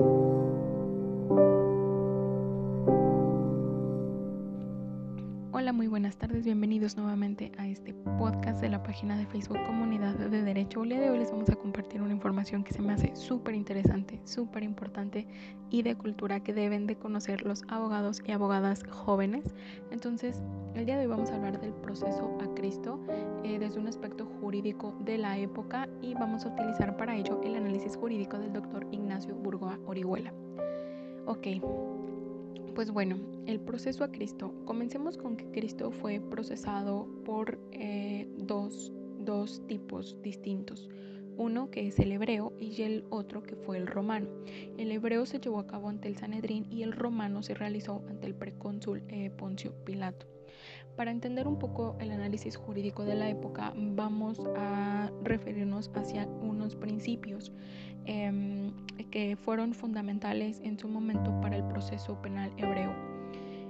thank you. Buenas tardes, bienvenidos nuevamente a este podcast de la página de Facebook Comunidad de Derecho. El día de hoy les vamos a compartir una información que se me hace súper interesante, súper importante y de cultura que deben de conocer los abogados y abogadas jóvenes. Entonces, el día de hoy vamos a hablar del proceso a Cristo eh, desde un aspecto jurídico de la época y vamos a utilizar para ello el análisis jurídico del doctor Ignacio Burgoa Orihuela. Ok, pues bueno, el proceso a Cristo. Comencemos con que Cristo fue procesado por eh, dos, dos tipos distintos. Uno que es el hebreo y el otro que fue el romano. El hebreo se llevó a cabo ante el Sanedrín y el romano se realizó ante el precónsul eh, Poncio Pilato. Para entender un poco el análisis jurídico de la época, vamos a referirnos hacia unos principios Em, que fueron fundamentales en su momento para el proceso penal hebreo.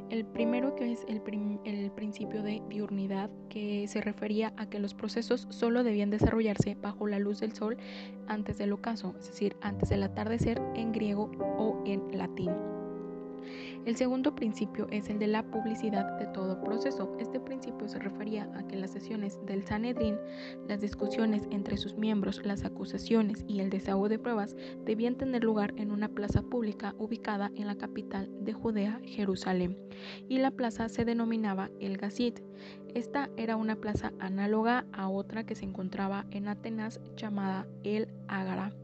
El primero que es el, el, principio de diurnidad, que se refería a que los procesos solo debían desarrollarse bajo la luz del sol antes del ocaso, es decir, antes del atardecer en griego o en latín. El segundo principio es el de la publicidad de todo proceso. Este principio se refería a que las sesiones del Sanedrín, las discusiones entre sus miembros, las acusaciones y el desahogo de pruebas debían tener lugar en una plaza pública ubicada en la capital de Judea, Jerusalén, y la plaza se denominaba el Gazit. Esta era una plaza análoga a otra que se encontraba en Atenas llamada el Ágara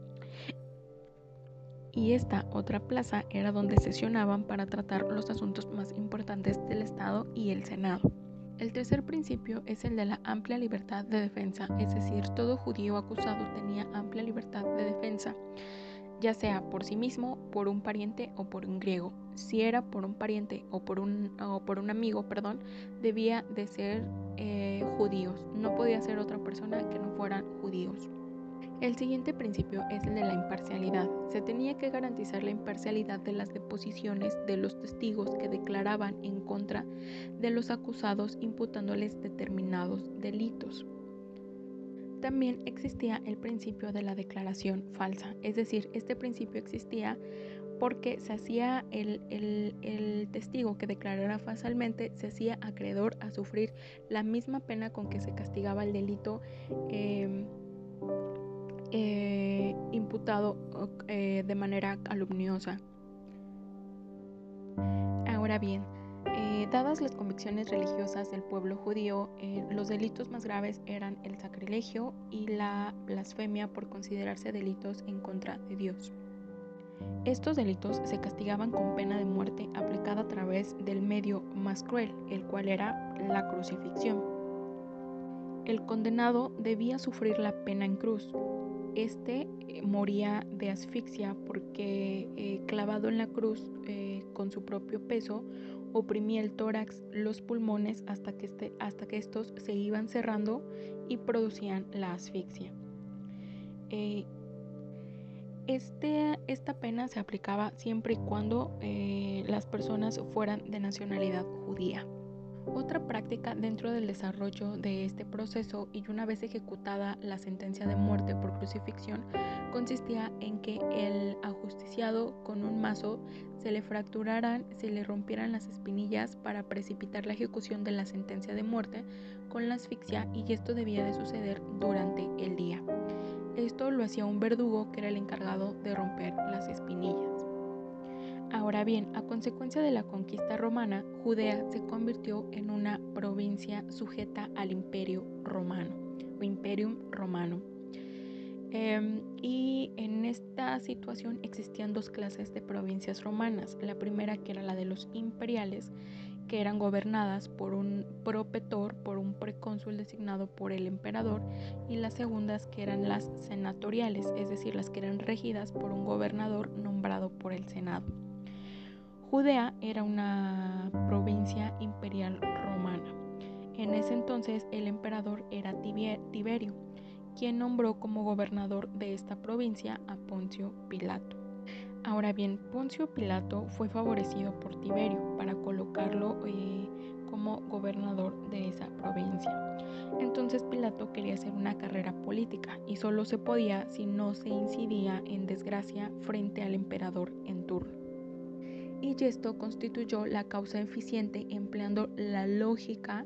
y esta otra plaza era donde sesionaban para tratar los asuntos más importantes del Estado y el Senado. El tercer principio es el de la amplia libertad de defensa, es decir, todo judío acusado tenía amplia libertad de defensa, ya sea por sí mismo, por un pariente o por un griego. Si era por un pariente o por un, o por un amigo, perdón, debía de ser eh, judíos, no podía ser otra persona que no fueran judíos. El siguiente principio es el de la imparcialidad. Se tenía que garantizar la imparcialidad de las deposiciones de los testigos que declaraban en contra de los acusados imputándoles determinados delitos. También existía el principio de la declaración falsa, es decir, este principio existía porque se hacía el, testigo que declarara falsamente, se hacía acreedor a sufrir la misma pena con que se castigaba el delito. Em, eh, imputado eh, de manera calumniosa. Ahora bien, eh, dadas las convicciones religiosas del pueblo judío, los delitos más graves eran el sacrilegio y la blasfemia por considerarse delitos en contra de Dios. Estos delitos se castigaban con pena de muerte aplicada a través del medio más cruel, el cual era la crucifixión. El condenado debía sufrir la pena en cruz, este eh, moría de asfixia porque eh, clavado en la cruz eh, con su propio peso oprimía el tórax, los pulmones hasta que, este, hasta que estos se iban cerrando y producían la asfixia. Este, esta pena se aplicaba siempre y cuando las personas fueran de nacionalidad judía. Otra práctica dentro del desarrollo de este proceso y una vez ejecutada la sentencia de muerte por crucifixión consistía en que el ajusticiado con un mazo se le fracturaran, se le rompieran las espinillas para precipitar la ejecución de la sentencia de muerte con la asfixia y esto debía de suceder durante el día. Esto lo hacía un verdugo que era el encargado de romper las espinillas. Ahora bien, a consecuencia de la conquista romana, Judea se convirtió en una provincia sujeta al imperio romano o imperium romano. Em, y en esta situación existían dos clases de provincias romanas. La primera que era la de los imperiales, que eran gobernadas por un propetor, por un precónsul designado por el emperador, y las segundas que eran las senatoriales, es decir, las que eran regidas por un gobernador nombrado por el Senado. Judea era una provincia imperial romana. En ese entonces el emperador era Tiberio, quien nombró como gobernador de esta provincia a Poncio Pilato. Ahora bien, Poncio Pilato fue favorecido por Tiberio para colocarlo eh, como gobernador de esa provincia. Entonces Pilato quería hacer una carrera política y solo se podía si no se incidía en desgracia frente al emperador en turno. Y esto constituyó la causa eficiente empleando la lógica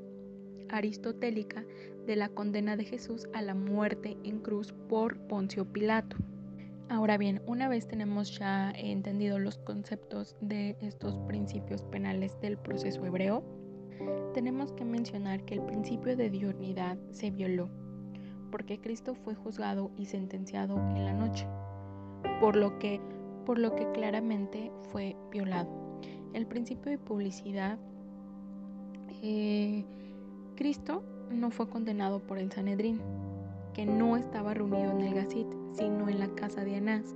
aristotélica de la condena de Jesús a la muerte en cruz por Poncio Pilato. Ahora bien, una vez tenemos ya entendido los conceptos de estos principios penales del proceso hebreo, tenemos que mencionar que el principio de diurnidad se violó, porque Cristo fue juzgado y sentenciado en la noche, por lo que, por lo que claramente fue violado. El principio de publicidad, eh, Cristo no fue condenado por el Sanedrín, que no estaba reunido en el Gacit, sino en la casa de Anás.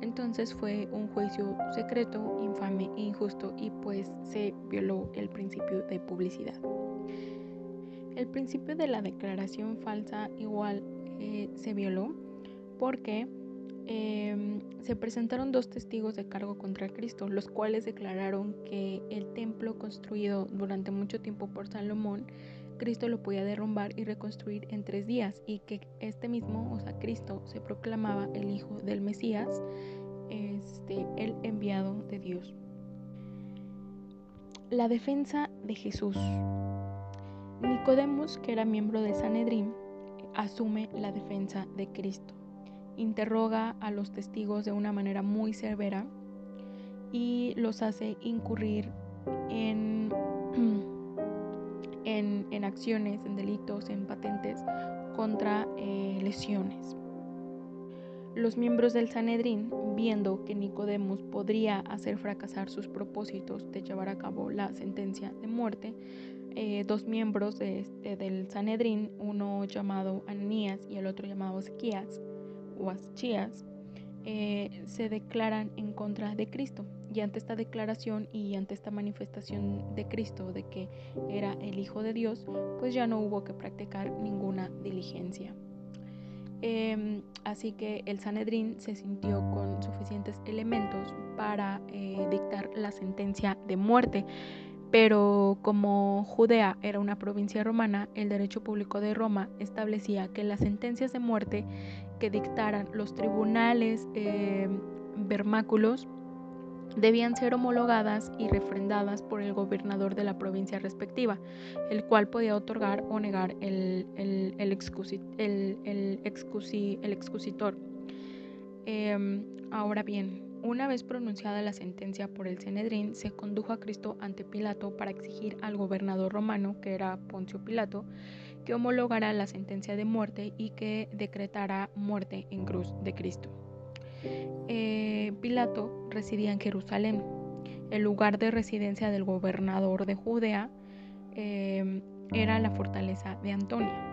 Entonces fue un juicio secreto, infame e injusto y pues se violó el principio de publicidad. El principio de la declaración falsa igual eh, se violó porque em, se presentaron dos testigos de cargo contra Cristo, los cuales declararon que el templo construido durante mucho tiempo por Salomón Cristo lo podía derrumbar y reconstruir en tres días y que este mismo, o sea, Cristo se proclamaba el Hijo del Mesías, este, el enviado de Dios. La defensa de Jesús. Nicodemos, que era miembro de Sanedrín, asume la defensa de Cristo. Interroga a los testigos de una manera muy severa y los hace incurrir en en, acciones, en delitos, en patentes contra eh, lesiones. Los miembros del Sanedrín, viendo que Nicodemos podría hacer fracasar sus propósitos de llevar a cabo la sentencia de muerte, eh, dos miembros este, del Sanedrín, uno llamado Ananías y el otro llamado Ezequías eh, se declaran en contra de Cristo. Y ante esta declaración y ante esta manifestación de Cristo de que era el Hijo de Dios, pues ya no hubo que practicar ninguna diligencia. Em, así que el Sanedrín se sintió con suficientes elementos para eh, dictar la sentencia de muerte. Pero como Judea era una provincia romana, el derecho público de Roma establecía que las sentencias de muerte que dictaran los tribunales eh, vermáculos debían ser homologadas y refrendadas por el gobernador de la provincia respectiva, el cual podía otorgar o negar el, el, el, excusitor. Em, ahora bien, una vez pronunciada la sentencia por el Cenedrín, se condujo a Cristo ante Pilato para exigir al gobernador romano, que era Poncio Pilato, que homologara la sentencia de muerte y que decretara muerte en cruz de Cristo. Eh, Pilato residía en Jerusalén, el lugar de residencia del gobernador de Judea eh, era la fortaleza de Antonia.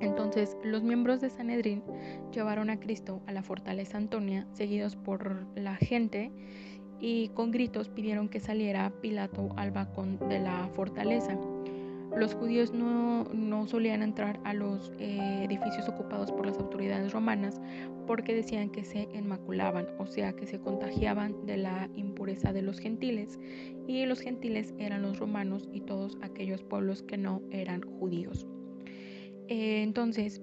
Entonces los miembros de Sanedrín llevaron a Cristo a la fortaleza Antonia, seguidos por la gente, y con gritos pidieron que saliera Pilato al balcón de la fortaleza. Los judíos no, solían entrar a los eh, edificios ocupados por las autoridades romanas porque decían que se enmaculaban, o sea, que se contagiaban de la impureza de los gentiles, y los gentiles eran los romanos y todos aquellos pueblos que no eran judíos. Eh, entonces,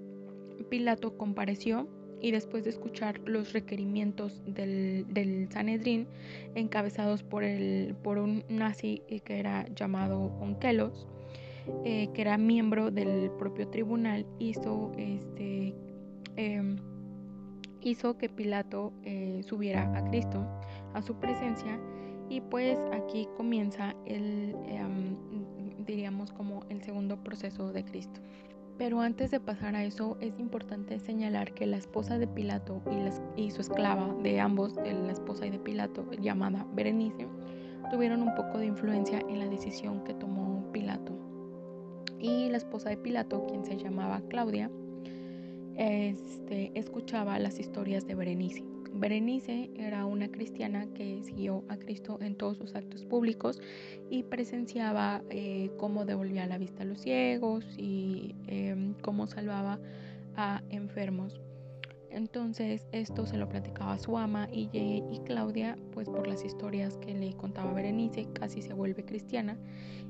Pilato compareció y después de escuchar los requerimientos del, del Sanedrín, encabezados por, el, por un nazi que era llamado Onkelos, eh, que era miembro del propio tribunal, hizo, este, em, hizo que Pilato eh, subiera a Cristo a su presencia y pues aquí comienza el, em, diríamos como el segundo proceso de Cristo. Pero antes de pasar a eso, es importante señalar que la esposa de Pilato y, y su esclava de ambos, de la esposa y de Pilato, llamada Berenice, tuvieron un poco de influencia en la decisión que tomó Pilato. Y la esposa de Pilato, quien se llamaba Claudia, este, escuchaba las historias de Berenice. Berenice era una cristiana que siguió a Cristo en todos sus actos públicos y presenciaba eh, cómo devolvía la vista a los ciegos y em, cómo salvaba a enfermos. Entonces esto se lo platicaba a su ama y, y Claudia, pues por las historias que le contaba Berenice, casi se vuelve cristiana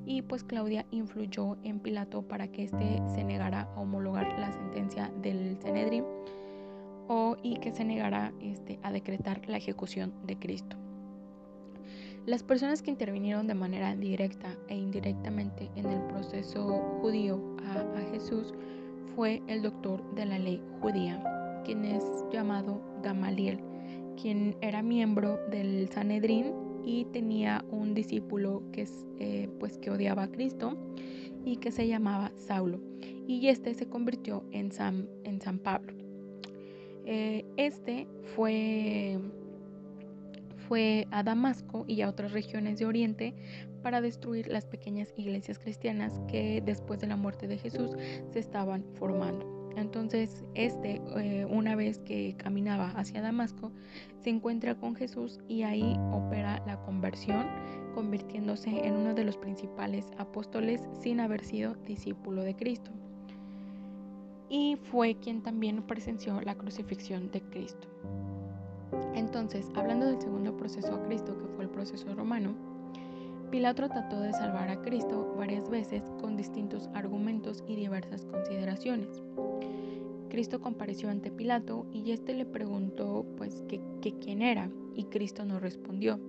y pues Claudia influyó en Pilato para que éste se negara a homologar la sentencia del Sanedrín o y que se negara este, a decretar la ejecución de Cristo. Las personas que intervinieron de manera directa e indirectamente en el proceso judío a, a Jesús fue el doctor de la ley judía, quien es llamado Gamaliel, quien era miembro del Sanedrín y tenía un discípulo que, eh, pues, que odiaba a Cristo y que se llamaba Saulo. Y este se convirtió en San, en San Pablo. Eh, este fue, fue a Damasco y a otras regiones de Oriente para destruir las pequeñas iglesias cristianas que después de la muerte de Jesús se estaban formando. Entonces, este, eh, una vez que caminaba hacia Damasco, se encuentra con Jesús y ahí opera la conversión, convirtiéndose en uno de los principales apóstoles sin haber sido discípulo de Cristo. Y fue quien también presenció la crucifixión de Cristo. Entonces, hablando del segundo proceso a Cristo, que fue el proceso romano, Pilato trató de salvar a Cristo varias veces con distintos argumentos y diversas consideraciones. Cristo compareció ante Pilato y éste le preguntó pues que, quién era y Cristo no respondió.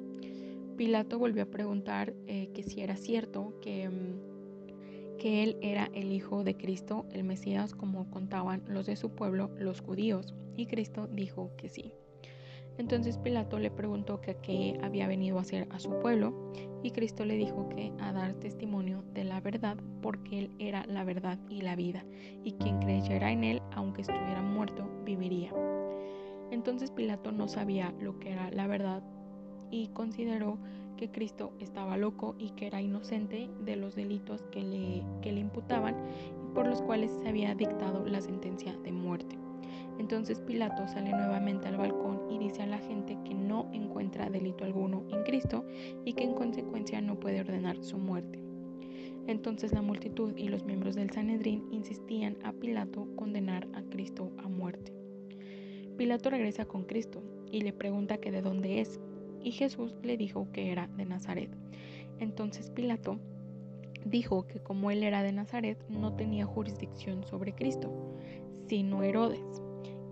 Pilato volvió a preguntar eh, que si era cierto mm, que él era el hijo de Cristo, el Mesías, como contaban los de su pueblo, los judíos, y Cristo dijo que sí. Entonces Pilato le preguntó que qué había venido a hacer a su pueblo y Cristo le dijo que a dar testimonio de la verdad porque él era la verdad y la vida y quien creyera en él aunque estuviera muerto viviría. Entonces Pilato no sabía lo que era la verdad y consideró que Cristo estaba loco y que era inocente de los delitos que le imputaban y por los cuales se había dictado la sentencia de muerte. Entonces Pilato sale nuevamente al balcón y dice a la gente que no encuentra delito alguno en Cristo y que en consecuencia no puede ordenar su muerte. Entonces la multitud y los miembros del Sanedrín insistían a Pilato condenar a Cristo a muerte. Pilato regresa con Cristo y le pregunta que de dónde es, y Jesús le dijo que era de Nazaret. Entonces Pilato dijo que como él era de Nazaret no tenía jurisdicción sobre Cristo, sino Herodes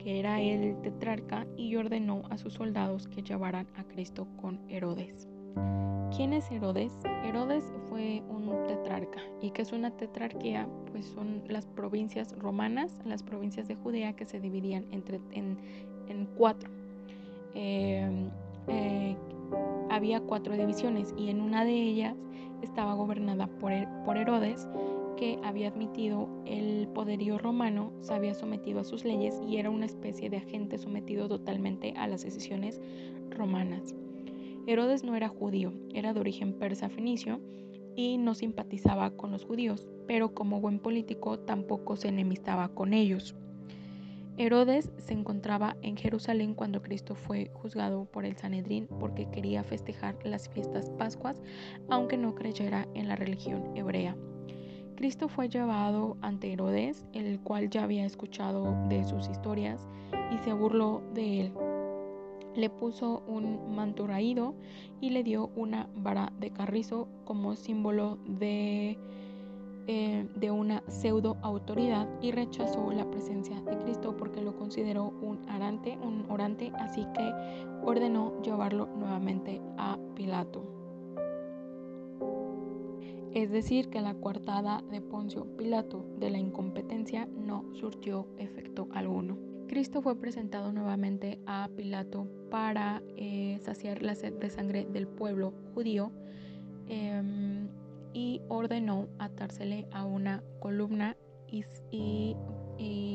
era el tetrarca, y ordenó a sus soldados que llevaran a Cristo con Herodes. ¿Quién es Herodes? Herodes fue un tetrarca. ¿Y qué es una tetrarquía? Pues son las provincias romanas, las provincias de Judea que se dividían entre, en, cuatro. Em, eh, había cuatro divisiones y en una de ellas estaba gobernada por, por Herodes, que había admitido el poderío romano, se había sometido a sus leyes y era una especie de agente sometido totalmente a las decisiones romanas. Herodes no era judío, era de origen persa fenicio y no simpatizaba con los judíos, pero como buen político tampoco se enemistaba con ellos. Herodes se encontraba en Jerusalén cuando Cristo fue juzgado por el Sanedrín porque quería festejar las fiestas Pascuas, aunque no creyera en la religión hebrea. Cristo fue llevado ante Herodes, el cual ya había escuchado de sus historias y se burló de él. Le puso un manto raído y le dio una vara de carrizo como símbolo de, eh, de una pseudo autoridad y rechazó la presencia de Cristo porque lo consideró un arante, un orante, así que ordenó llevarlo nuevamente a Pilato es decir, que la coartada de Poncio Pilato de la incompetencia no surtió efecto alguno. Cristo fue presentado nuevamente a Pilato para eh, saciar la sed de sangre del pueblo judío em, y ordenó atársele a una columna y,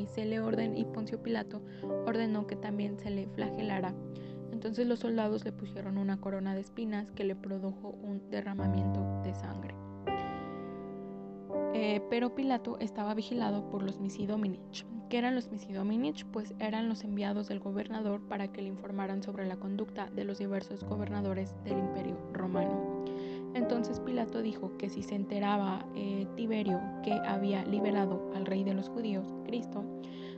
se le ordenó y Poncio Pilato ordenó que también se le flagelara. Entonces los soldados le pusieron una corona de espinas que le produjo un derramamiento de sangre. Eh, pero Pilato estaba vigilado por los Misidominich. ¿Qué eran los Misidominich? Pues eran los enviados del gobernador para que le informaran sobre la conducta de los diversos gobernadores del imperio romano. Entonces Pilato dijo que si se enteraba eh, Tiberio que había liberado al rey de los judíos, Cristo,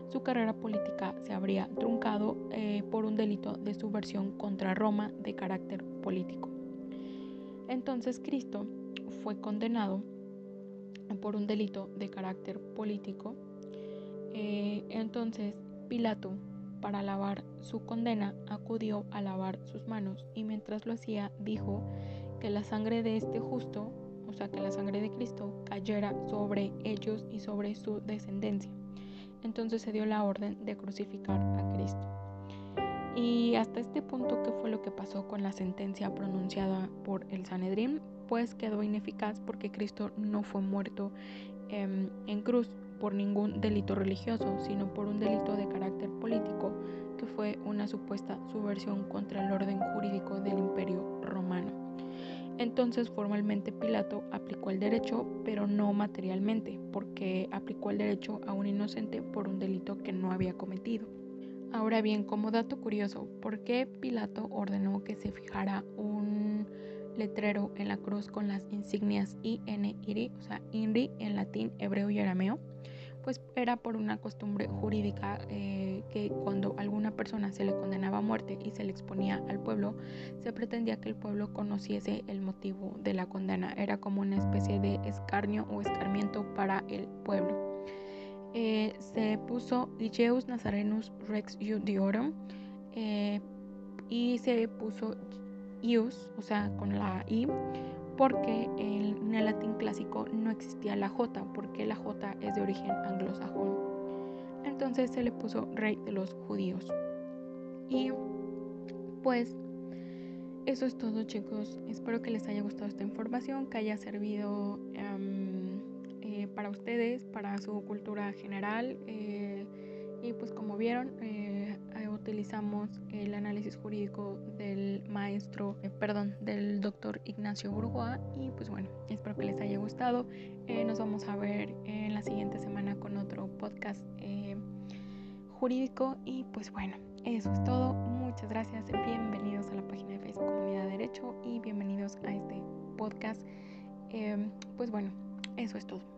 su carrera política se habría truncado eh, por un delito de subversión contra Roma de carácter político. Entonces Cristo fue condenado por un delito de carácter político. Eh, entonces Pilato, para lavar su condena, acudió a lavar sus manos y mientras lo hacía dijo que la sangre de este justo, o sea, que la sangre de Cristo cayera sobre ellos y sobre su descendencia. Entonces se dio la orden de crucificar a Cristo. Y hasta este punto, ¿qué fue lo que pasó con la sentencia pronunciada por el Sanedrín? Pues quedó ineficaz porque Cristo no fue muerto em, en cruz por ningún delito religioso, sino por un delito de carácter político, que fue una supuesta subversión contra el orden jurídico del imperio romano. Entonces formalmente Pilato aplicó el derecho, pero no materialmente, porque aplicó el derecho a un inocente por un delito que no había cometido. Ahora bien, como dato curioso, ¿por qué Pilato ordenó que se fijara un letrero en la cruz con las insignias INRI, o sea, INRI en latín, hebreo y arameo? Pues era por una costumbre jurídica eh, que cuando alguna persona se le condenaba a muerte y se le exponía al pueblo, se pretendía que el pueblo conociese el motivo de la condena. Era como una especie de escarnio o escarmiento para el pueblo. Eh, se puso Igeus Nazarenus Rex Judiorum eh, y se puso Ius, o sea, con la I, porque en el latín clásico no existía la J, porque la J es de origen anglosajón. Entonces se le puso Rey de los Judíos. Y pues eso es todo chicos. Espero que les haya gustado esta información, que haya servido... Em, para ustedes, para su cultura general. Eh, y pues como vieron, eh, utilizamos el análisis jurídico del maestro, eh, perdón, del doctor Ignacio Burgoa. Y pues bueno, espero que les haya gustado. nos vamos a ver en la siguiente semana con otro podcast jurídico. Y pues bueno, eso es todo. Muchas gracias. Bienvenidos a la página de Facebook Comunidad de Derecho y bienvenidos a este podcast. pues bueno, eso es todo.